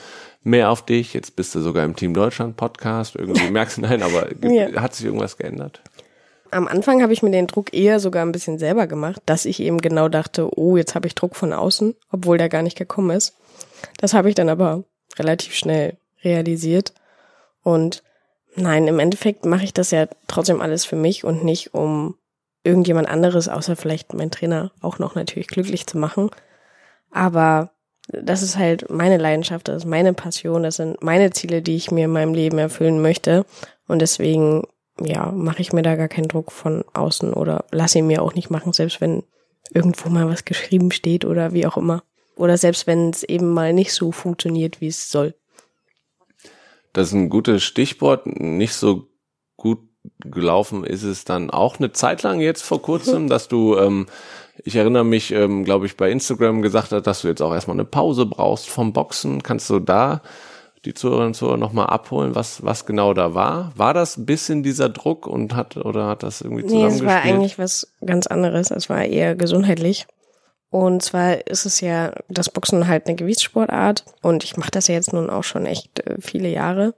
mehr auf dich? Jetzt bist du sogar im Team Deutschland Podcast. Irgendwie merkst du, nein, aber ja. hat sich irgendwas geändert? Am Anfang habe ich mir den Druck eher sogar ein bisschen selber gemacht, dass ich eben genau dachte, oh, jetzt habe ich Druck von außen, obwohl der gar nicht gekommen ist. Das habe ich dann aber relativ schnell realisiert. Und nein, im Endeffekt mache ich das ja trotzdem alles für mich und nicht um irgendjemand anderes, außer vielleicht mein Trainer, auch noch natürlich glücklich zu machen. Aber das ist halt meine Leidenschaft, das ist meine Passion, das sind meine Ziele, die ich mir in meinem Leben erfüllen möchte. Und deswegen, ja, mache ich mir da gar keinen Druck von außen oder lasse ihn mir auch nicht machen, selbst wenn irgendwo mal was geschrieben steht oder wie auch immer. Oder selbst wenn es eben mal nicht so funktioniert, wie es soll. Das ist ein gutes Stichwort. Nicht so gut gelaufen ist es dann auch eine Zeit lang jetzt vor kurzem, dass du, ähm, ich erinnere mich, ähm, glaube ich, bei Instagram gesagt hast, dass du jetzt auch erstmal eine Pause brauchst vom Boxen. Kannst du da die Zuhörerinnen und Zuhörer nochmal abholen, was, was genau da war? War das ein bisschen dieser Druck und hat, oder hat das irgendwie zusammengespielt? Nee, es war eigentlich was ganz anderes. Es war eher gesundheitlich. Und zwar ist es ja das Boxen halt eine Gewichtssportart und ich mache das ja jetzt nun auch schon echt äh, viele Jahre.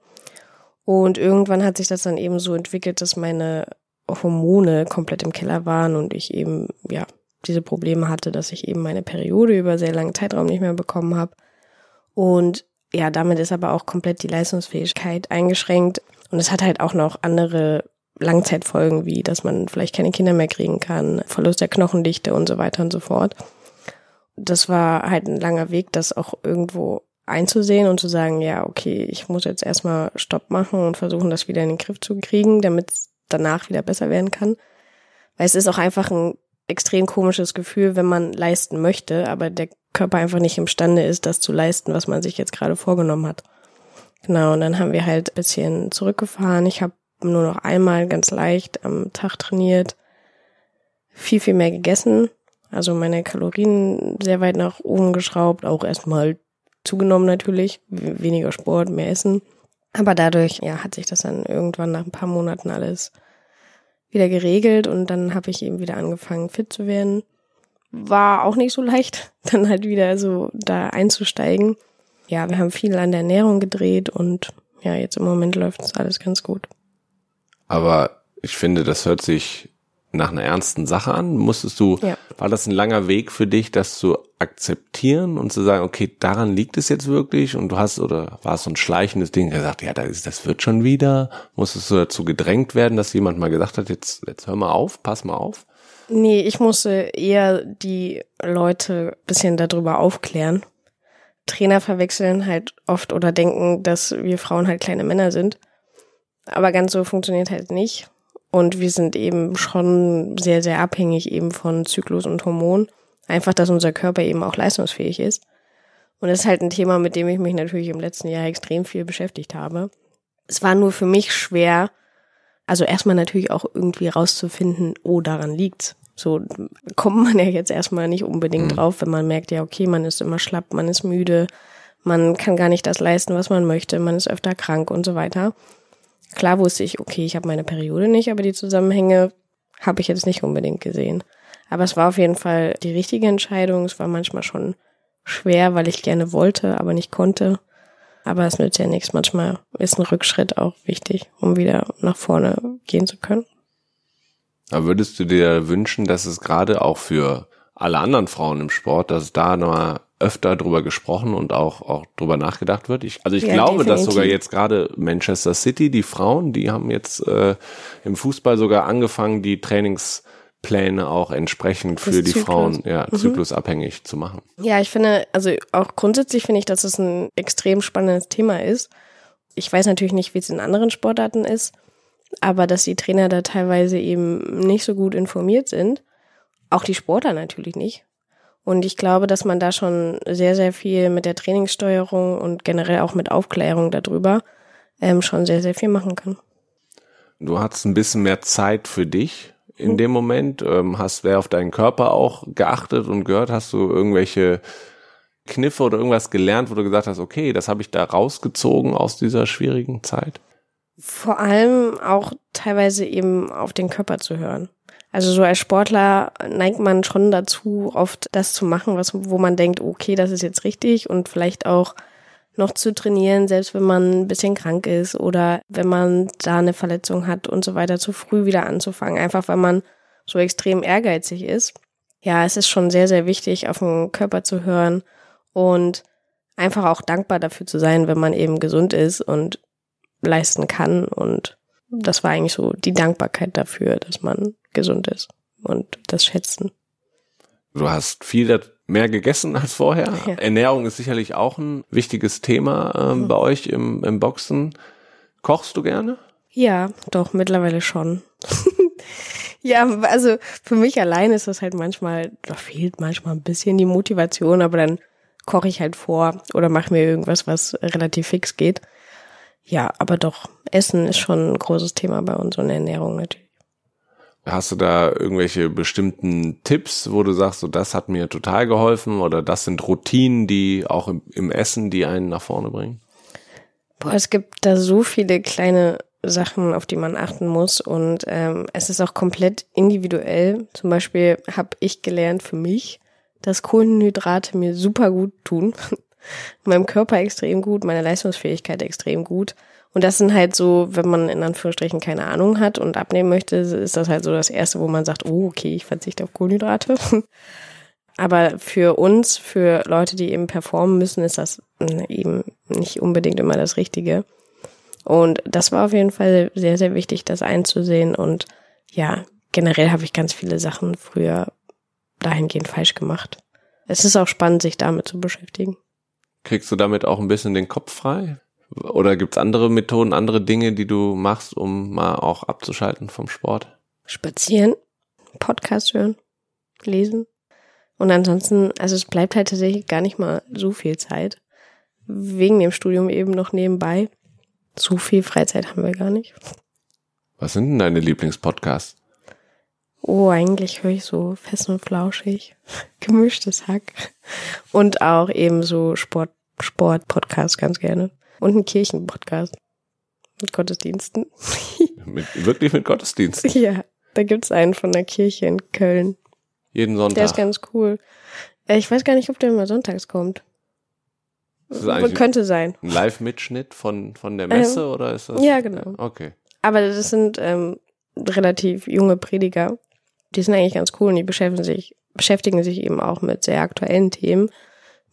Und irgendwann hat sich das dann eben so entwickelt, dass meine Hormone komplett im Keller waren und ich eben, ja, diese Probleme hatte, dass ich eben meine Periode über sehr langen Zeitraum nicht mehr bekommen habe. Und ja, damit ist aber auch komplett die Leistungsfähigkeit eingeschränkt. Und es hat halt auch noch andere Langzeitfolgen, wie dass man vielleicht keine Kinder mehr kriegen kann, Verlust der Knochendichte und so weiter und so fort. Das war halt ein langer Weg, das auch irgendwo einzusehen und zu sagen, ja, okay, ich muss jetzt erstmal Stopp machen und versuchen, das wieder in den Griff zu kriegen, damit es danach wieder besser werden kann. Weil es ist auch einfach ein extrem komisches Gefühl, wenn man leisten möchte, aber der Körper einfach nicht imstande ist, das zu leisten, was man sich jetzt gerade vorgenommen hat. Genau, und dann haben wir halt bisschen zurückgefahren. Ich habe nur noch einmal ganz leicht am Tag trainiert, viel, viel mehr gegessen, also meine Kalorien sehr weit nach oben geschraubt, auch erstmal zugenommen natürlich, weniger Sport, mehr Essen. Aber dadurch, ja, hat sich das dann irgendwann nach ein paar Monaten alles wieder geregelt und dann habe ich eben wieder angefangen, fit zu werden. War auch nicht so leicht, dann halt wieder so da einzusteigen. Ja, wir haben viel an der Ernährung gedreht und ja, jetzt im Moment läuft es alles ganz gut. Aber ich finde, das hört sich nach einer ernsten Sache an? Musstest du, ja. war das ein langer Weg für dich, das zu akzeptieren und zu sagen, okay, daran liegt es jetzt wirklich und du hast, oder war es so ein schleichendes Ding, gesagt, ja, das, das wird schon wieder, musstest du dazu gedrängt werden, dass jemand mal gesagt hat, jetzt, jetzt hör mal auf, pass mal auf? Nee, ich musste eher die Leute bisschen darüber aufklären. Trainer verwechseln halt oft oder denken, dass wir Frauen halt kleine Männer sind. Aber ganz so funktioniert halt nicht. Und wir sind eben schon sehr, sehr abhängig eben von Zyklus und Hormon. Einfach, dass unser Körper eben auch leistungsfähig ist. Und das ist halt ein Thema, mit dem ich mich natürlich im letzten Jahr extrem viel beschäftigt habe. Es war nur für mich schwer, also erstmal natürlich auch irgendwie rauszufinden, oh, daran liegt's. So kommt man ja jetzt erstmal nicht unbedingt mhm. drauf, wenn man merkt, ja, okay, man ist immer schlapp, man ist müde, man kann gar nicht das leisten, was man möchte, man ist öfter krank und so weiter. Klar wusste ich, okay, ich habe meine Periode nicht, aber die Zusammenhänge habe ich jetzt nicht unbedingt gesehen. Aber es war auf jeden Fall die richtige Entscheidung. Es war manchmal schon schwer, weil ich gerne wollte, aber nicht konnte. Aber es nützt ja nichts. Manchmal ist ein Rückschritt auch wichtig, um wieder nach vorne gehen zu können. Aber würdest du dir wünschen, dass es gerade auch für alle anderen Frauen im Sport, dass es da noch öfter drüber gesprochen und auch, auch drüber nachgedacht wird. Ich, also ich ja, glaube, definitiv. dass sogar jetzt gerade Manchester City, die Frauen, die haben jetzt äh, im Fußball sogar angefangen, die Trainingspläne auch entsprechend für das die Zyklus. Frauen ja, mhm. zyklusabhängig zu machen. Ja, ich finde, also auch grundsätzlich finde ich, dass es ein extrem spannendes Thema ist. Ich weiß natürlich nicht, wie es in anderen Sportarten ist, aber dass die Trainer da teilweise eben nicht so gut informiert sind. Auch die Sportler natürlich nicht. Und ich glaube, dass man da schon sehr, sehr viel mit der Trainingssteuerung und generell auch mit Aufklärung darüber ähm, schon sehr, sehr viel machen kann. Du hattest ein bisschen mehr Zeit für dich in hm. dem Moment, ähm, hast wer auf deinen Körper auch geachtet und gehört, hast du irgendwelche Kniffe oder irgendwas gelernt, wo du gesagt hast, okay, das habe ich da rausgezogen aus dieser schwierigen Zeit? Vor allem auch teilweise eben auf den Körper zu hören. Also so als Sportler neigt man schon dazu, oft das zu machen, was, wo man denkt, okay, das ist jetzt richtig und vielleicht auch noch zu trainieren, selbst wenn man ein bisschen krank ist oder wenn man da eine Verletzung hat und so weiter, zu früh wieder anzufangen, einfach weil man so extrem ehrgeizig ist. Ja, es ist schon sehr, sehr wichtig, auf den Körper zu hören und einfach auch dankbar dafür zu sein, wenn man eben gesund ist und leisten kann und das war eigentlich so die Dankbarkeit dafür, dass man gesund ist und das Schätzen. Du hast viel mehr gegessen als vorher. Ja. Ernährung ist sicherlich auch ein wichtiges Thema ähm, mhm. bei euch im, im Boxen. Kochst du gerne? Ja, doch, mittlerweile schon. ja, also für mich allein ist das halt manchmal, da fehlt manchmal ein bisschen die Motivation, aber dann koche ich halt vor oder mache mir irgendwas, was relativ fix geht. Ja, aber doch, Essen ist schon ein großes Thema bei uns und Ernährung natürlich. Hast du da irgendwelche bestimmten Tipps, wo du sagst, so das hat mir total geholfen oder das sind Routinen, die auch im, im Essen, die einen nach vorne bringen? Boah, es gibt da so viele kleine Sachen, auf die man achten muss und ähm, es ist auch komplett individuell. Zum Beispiel habe ich gelernt für mich, dass Kohlenhydrate mir super gut tun, meinem Körper extrem gut, meiner Leistungsfähigkeit extrem gut. Und das sind halt so, wenn man in Anführungsstrichen keine Ahnung hat und abnehmen möchte, ist das halt so das Erste, wo man sagt, oh, okay, ich verzichte auf Kohlenhydrate. Aber für uns, für Leute, die eben performen müssen, ist das eben nicht unbedingt immer das Richtige. Und das war auf jeden Fall sehr, sehr wichtig, das einzusehen. Und ja, generell habe ich ganz viele Sachen früher dahingehend falsch gemacht. Es ist auch spannend, sich damit zu beschäftigen. Kriegst du damit auch ein bisschen den Kopf frei? Oder gibt's andere Methoden, andere Dinge, die du machst, um mal auch abzuschalten vom Sport? Spazieren, Podcast hören, lesen. Und ansonsten, also es bleibt halt tatsächlich gar nicht mal so viel Zeit. Wegen dem Studium eben noch nebenbei. So viel Freizeit haben wir gar nicht. Was sind denn deine Lieblingspodcasts? Oh, eigentlich höre ich so fest und flauschig, gemischtes Hack und auch eben so Sport, Sport-Podcasts ganz gerne und einen Kirchenpodcast mit Gottesdiensten. mit, wirklich mit Gottesdiensten? Ja, da gibt's einen von der Kirche in Köln. Jeden Sonntag. Der ist ganz cool. Äh, ich weiß gar nicht, ob der immer sonntags kommt. könnte sein. Ein Live-Mitschnitt von, von der Messe ähm, oder ist das? Ja, genau. Okay. Aber das sind ähm, relativ junge Prediger. Die sind eigentlich ganz cool und die beschäftigen sich, beschäftigen sich eben auch mit sehr aktuellen Themen.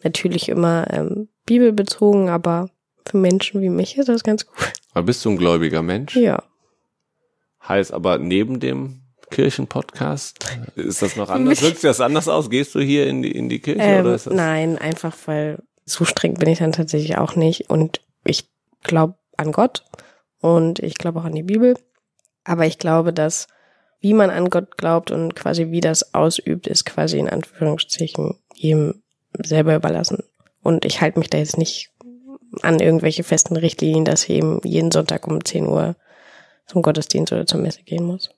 Natürlich immer ähm, bibelbezogen, aber für Menschen wie mich ist das ganz gut. Aber bist du ein gläubiger Mensch? Ja. Heißt aber neben dem Kirchenpodcast? Ist das noch anders? Wirkt das anders aus? Gehst du hier in die, in die Kirche? Ähm, oder ist das nein, einfach weil so streng bin ich dann tatsächlich auch nicht. Und ich glaube an Gott und ich glaube auch an die Bibel. Aber ich glaube, dass wie man an Gott glaubt und quasi wie das ausübt, ist quasi in Anführungszeichen jedem selber überlassen. Und ich halte mich da jetzt nicht an irgendwelche festen Richtlinien, dass ich eben jeden Sonntag um 10 Uhr zum Gottesdienst oder zur Messe gehen muss.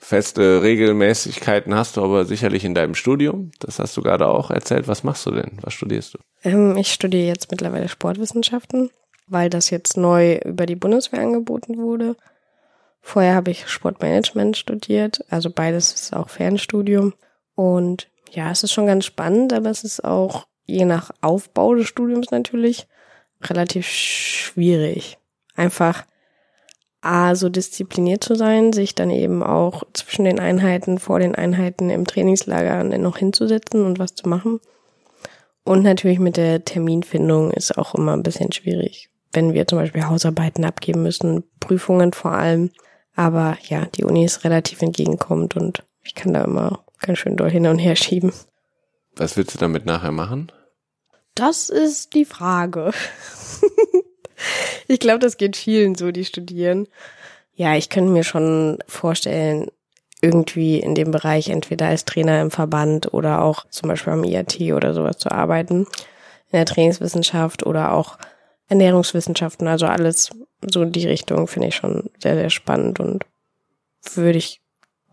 Feste Regelmäßigkeiten hast du aber sicherlich in deinem Studium. Das hast du gerade auch erzählt. Was machst du denn? Was studierst du? Ähm, ich studiere jetzt mittlerweile Sportwissenschaften, weil das jetzt neu über die Bundeswehr angeboten wurde. Vorher habe ich Sportmanagement studiert, also beides ist auch Fernstudium. Und ja, es ist schon ganz spannend, aber es ist auch je nach Aufbau des Studiums natürlich relativ schwierig. Einfach A, so diszipliniert zu sein, sich dann eben auch zwischen den Einheiten, vor den Einheiten im Trainingslager noch hinzusetzen und was zu machen. Und natürlich mit der Terminfindung ist auch immer ein bisschen schwierig. Wenn wir zum Beispiel Hausarbeiten abgeben müssen, Prüfungen vor allem. Aber ja, die Uni ist relativ entgegenkommend und ich kann da immer ganz schön doll hin und her schieben. Was willst du damit nachher machen? Das ist die Frage. ich glaube, das geht vielen so, die studieren. Ja, ich könnte mir schon vorstellen, irgendwie in dem Bereich entweder als Trainer im Verband oder auch zum Beispiel am IAT oder sowas zu arbeiten. In der Trainingswissenschaft oder auch Ernährungswissenschaften, also alles so in die Richtung finde ich schon sehr, sehr spannend und würde ich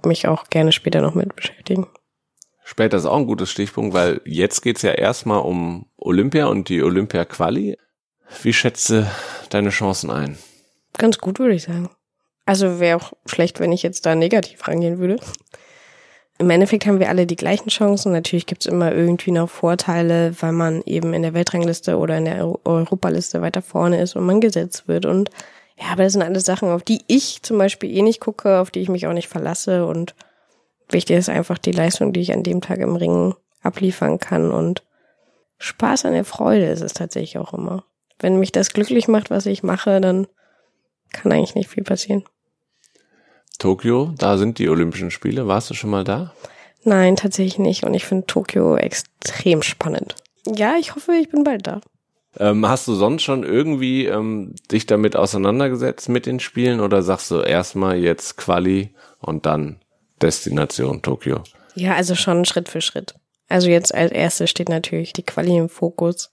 mich auch gerne später noch mit beschäftigen. Später ist auch ein gutes Stichpunkt, weil jetzt geht's ja erstmal um Olympia und die Olympia-Quali. Wie schätze deine Chancen ein? Ganz gut, würde ich sagen. Also wäre auch schlecht, wenn ich jetzt da negativ rangehen würde. Im Endeffekt haben wir alle die gleichen Chancen. Natürlich gibt's immer irgendwie noch Vorteile, weil man eben in der Weltrangliste oder in der Europaliste weiter vorne ist und man gesetzt wird. Und ja, aber das sind alles Sachen, auf die ich zum Beispiel eh nicht gucke, auf die ich mich auch nicht verlasse. Und Wichtig ist einfach die Leistung, die ich an dem Tag im Ring abliefern kann und Spaß an der Freude ist es tatsächlich auch immer. Wenn mich das glücklich macht, was ich mache, dann kann eigentlich nicht viel passieren. Tokio, da sind die Olympischen Spiele. Warst du schon mal da? Nein, tatsächlich nicht. Und ich finde Tokio extrem spannend. Ja, ich hoffe, ich bin bald da. Ähm, hast du sonst schon irgendwie ähm, dich damit auseinandergesetzt mit den Spielen oder sagst du erstmal jetzt Quali und dann Destination Tokio? Ja, also schon Schritt für Schritt. Also jetzt als erstes steht natürlich die Quali im Fokus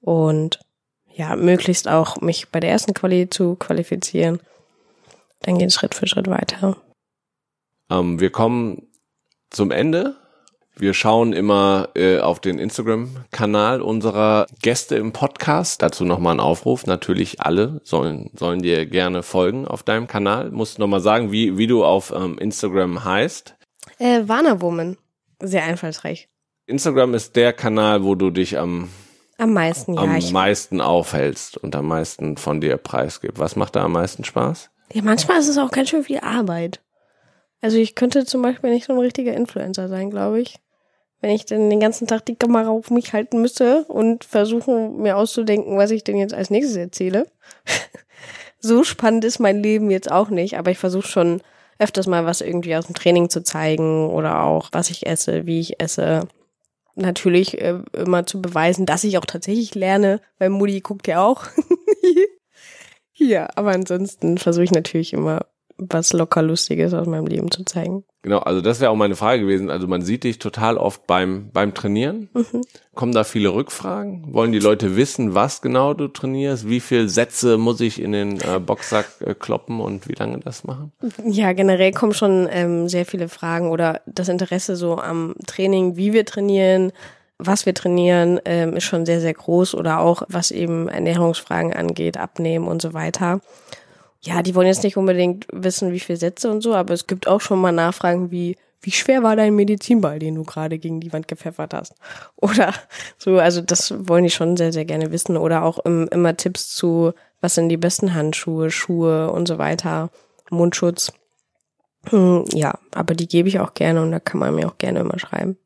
und ja, möglichst auch mich bei der ersten Quali zu qualifizieren. Dann geht es Schritt für Schritt weiter. Ähm, wir kommen zum Ende wir schauen immer äh, auf den Instagram-Kanal unserer Gäste im Podcast. Dazu nochmal ein Aufruf. Natürlich alle sollen, sollen dir gerne folgen auf deinem Kanal. Musst du nochmal sagen, wie, wie du auf ähm, Instagram heißt. Äh, Warner Woman. Sehr einfallsreich. Instagram ist der Kanal, wo du dich am am meisten, ja. Am meisten aufhältst und am meisten von dir preisgibst. Was macht da am meisten Spaß? Ja, manchmal ist es auch ganz schön viel Arbeit. Also ich könnte zum Beispiel nicht so ein richtiger Influencer sein, glaube ich wenn ich dann den ganzen Tag die Kamera auf mich halten müsste und versuchen mir auszudenken, was ich denn jetzt als nächstes erzähle. so spannend ist mein Leben jetzt auch nicht, aber ich versuche schon öfters mal was irgendwie aus dem Training zu zeigen oder auch was ich esse, wie ich esse. Natürlich äh, immer zu beweisen, dass ich auch tatsächlich lerne, weil Mutti guckt ja auch. ja, aber ansonsten versuche ich natürlich immer was locker Lustiges aus meinem Leben zu zeigen. Genau, also das wäre auch meine Frage gewesen. Also man sieht dich total oft beim, beim Trainieren. Mhm. Kommen da viele Rückfragen? Wollen die Leute wissen, was genau du trainierst? Wie viele Sätze muss ich in den äh, Boxsack äh, kloppen und wie lange das machen? Ja, generell kommen schon ähm, sehr viele Fragen oder das Interesse so am Training, wie wir trainieren, was wir trainieren, ähm, ist schon sehr, sehr groß oder auch was eben Ernährungsfragen angeht, Abnehmen und so weiter ja, die wollen jetzt nicht unbedingt wissen, wie viele Sätze und so, aber es gibt auch schon mal Nachfragen wie, wie schwer war dein Medizinball, den du gerade gegen die Wand gepfeffert hast? Oder so, also das wollen die schon sehr, sehr gerne wissen. Oder auch im, immer Tipps zu, was sind die besten Handschuhe, Schuhe und so weiter, Mundschutz. Hm, ja, aber die gebe ich auch gerne und da kann man mir auch gerne immer schreiben.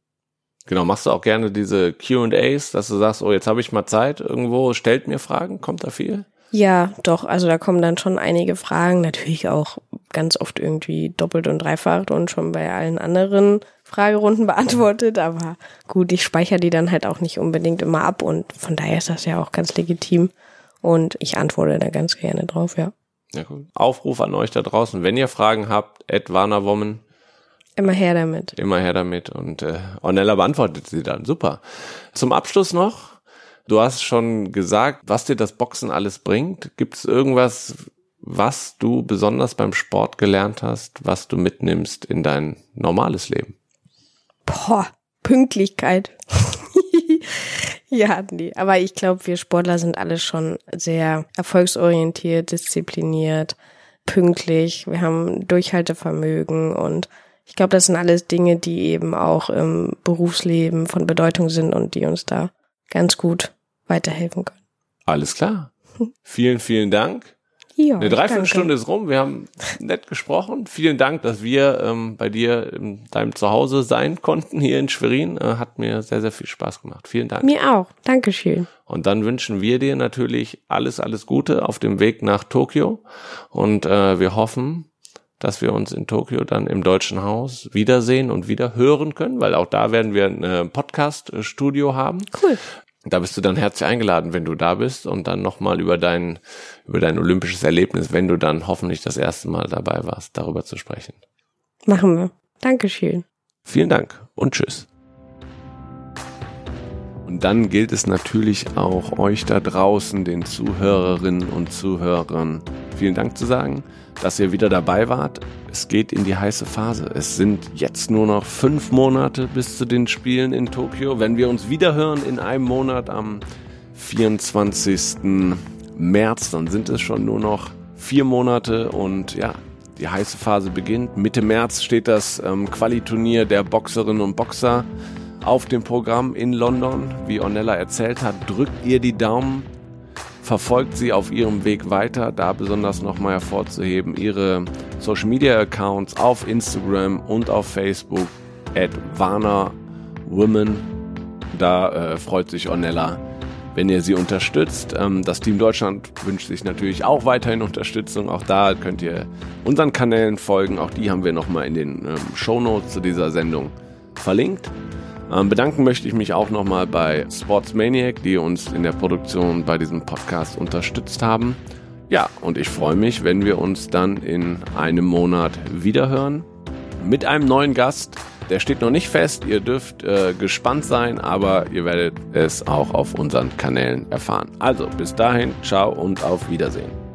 Genau, machst du auch gerne diese Q&As, dass du sagst, oh, jetzt habe ich mal Zeit irgendwo, stellt mir Fragen, kommt da viel? Ja, doch. Also da kommen dann schon einige Fragen. Natürlich auch ganz oft irgendwie doppelt und dreifach und schon bei allen anderen Fragerunden beantwortet. Aber gut, ich speichere die dann halt auch nicht unbedingt immer ab und von daher ist das ja auch ganz legitim. Und ich antworte da ganz gerne drauf, ja. ja cool. Aufruf an euch da draußen, wenn ihr Fragen habt, Ed Warnerwoman. Immer her damit. Immer her damit. Und äh, Ornella beantwortet sie dann. Super. Zum Abschluss noch, du hast schon gesagt, was dir das Boxen alles bringt. Gibt es irgendwas, was du besonders beim Sport gelernt hast, was du mitnimmst in dein normales Leben? Boah, Pünktlichkeit. ja, nee. Aber ich glaube, wir Sportler sind alle schon sehr erfolgsorientiert, diszipliniert, pünktlich. Wir haben Durchhaltevermögen und ich glaube, das sind alles Dinge, die eben auch im Berufsleben von Bedeutung sind und die uns da ganz gut weiterhelfen können. Alles klar. vielen, vielen Dank. Ja, Eine Dreiviertelstunde ist rum. Wir haben nett gesprochen. Vielen Dank, dass wir ähm, bei dir in deinem Zuhause sein konnten hier in Schwerin. Äh, hat mir sehr, sehr viel Spaß gemacht. Vielen Dank. Mir auch. Dankeschön. Und dann wünschen wir dir natürlich alles, alles Gute auf dem Weg nach Tokio. Und äh, wir hoffen, dass wir uns in Tokio dann im Deutschen Haus wiedersehen und wieder hören können, weil auch da werden wir ein äh, Podcast-Studio haben. Cool. Da bist du dann herzlich eingeladen, wenn du da bist und dann nochmal über dein, über dein olympisches Erlebnis, wenn du dann hoffentlich das erste Mal dabei warst, darüber zu sprechen. Machen wir. Dankeschön. Vielen Dank und tschüss. Und dann gilt es natürlich auch euch da draußen, den Zuhörerinnen und Zuhörern, vielen Dank zu sagen dass ihr wieder dabei wart. Es geht in die heiße Phase. Es sind jetzt nur noch fünf Monate bis zu den Spielen in Tokio. Wenn wir uns wieder hören in einem Monat am 24. März, dann sind es schon nur noch vier Monate und ja, die heiße Phase beginnt. Mitte März steht das ähm, Qualiturnier der Boxerinnen und Boxer auf dem Programm in London. Wie Ornella erzählt hat, drückt ihr die Daumen verfolgt sie auf ihrem Weg weiter. Da besonders nochmal hervorzuheben, ihre Social Media Accounts auf Instagram und auf Facebook at Warner. Da äh, freut sich Ornella, wenn ihr sie unterstützt. Ähm, das Team Deutschland wünscht sich natürlich auch weiterhin Unterstützung. Auch da könnt ihr unseren Kanälen folgen. Auch die haben wir nochmal in den ähm, Show Notes zu dieser Sendung verlinkt. Ähm, bedanken möchte ich mich auch nochmal bei Sportsmaniac, die uns in der Produktion bei diesem Podcast unterstützt haben. Ja, und ich freue mich, wenn wir uns dann in einem Monat wiederhören mit einem neuen Gast. Der steht noch nicht fest, ihr dürft äh, gespannt sein, aber ihr werdet es auch auf unseren Kanälen erfahren. Also bis dahin, ciao und auf Wiedersehen.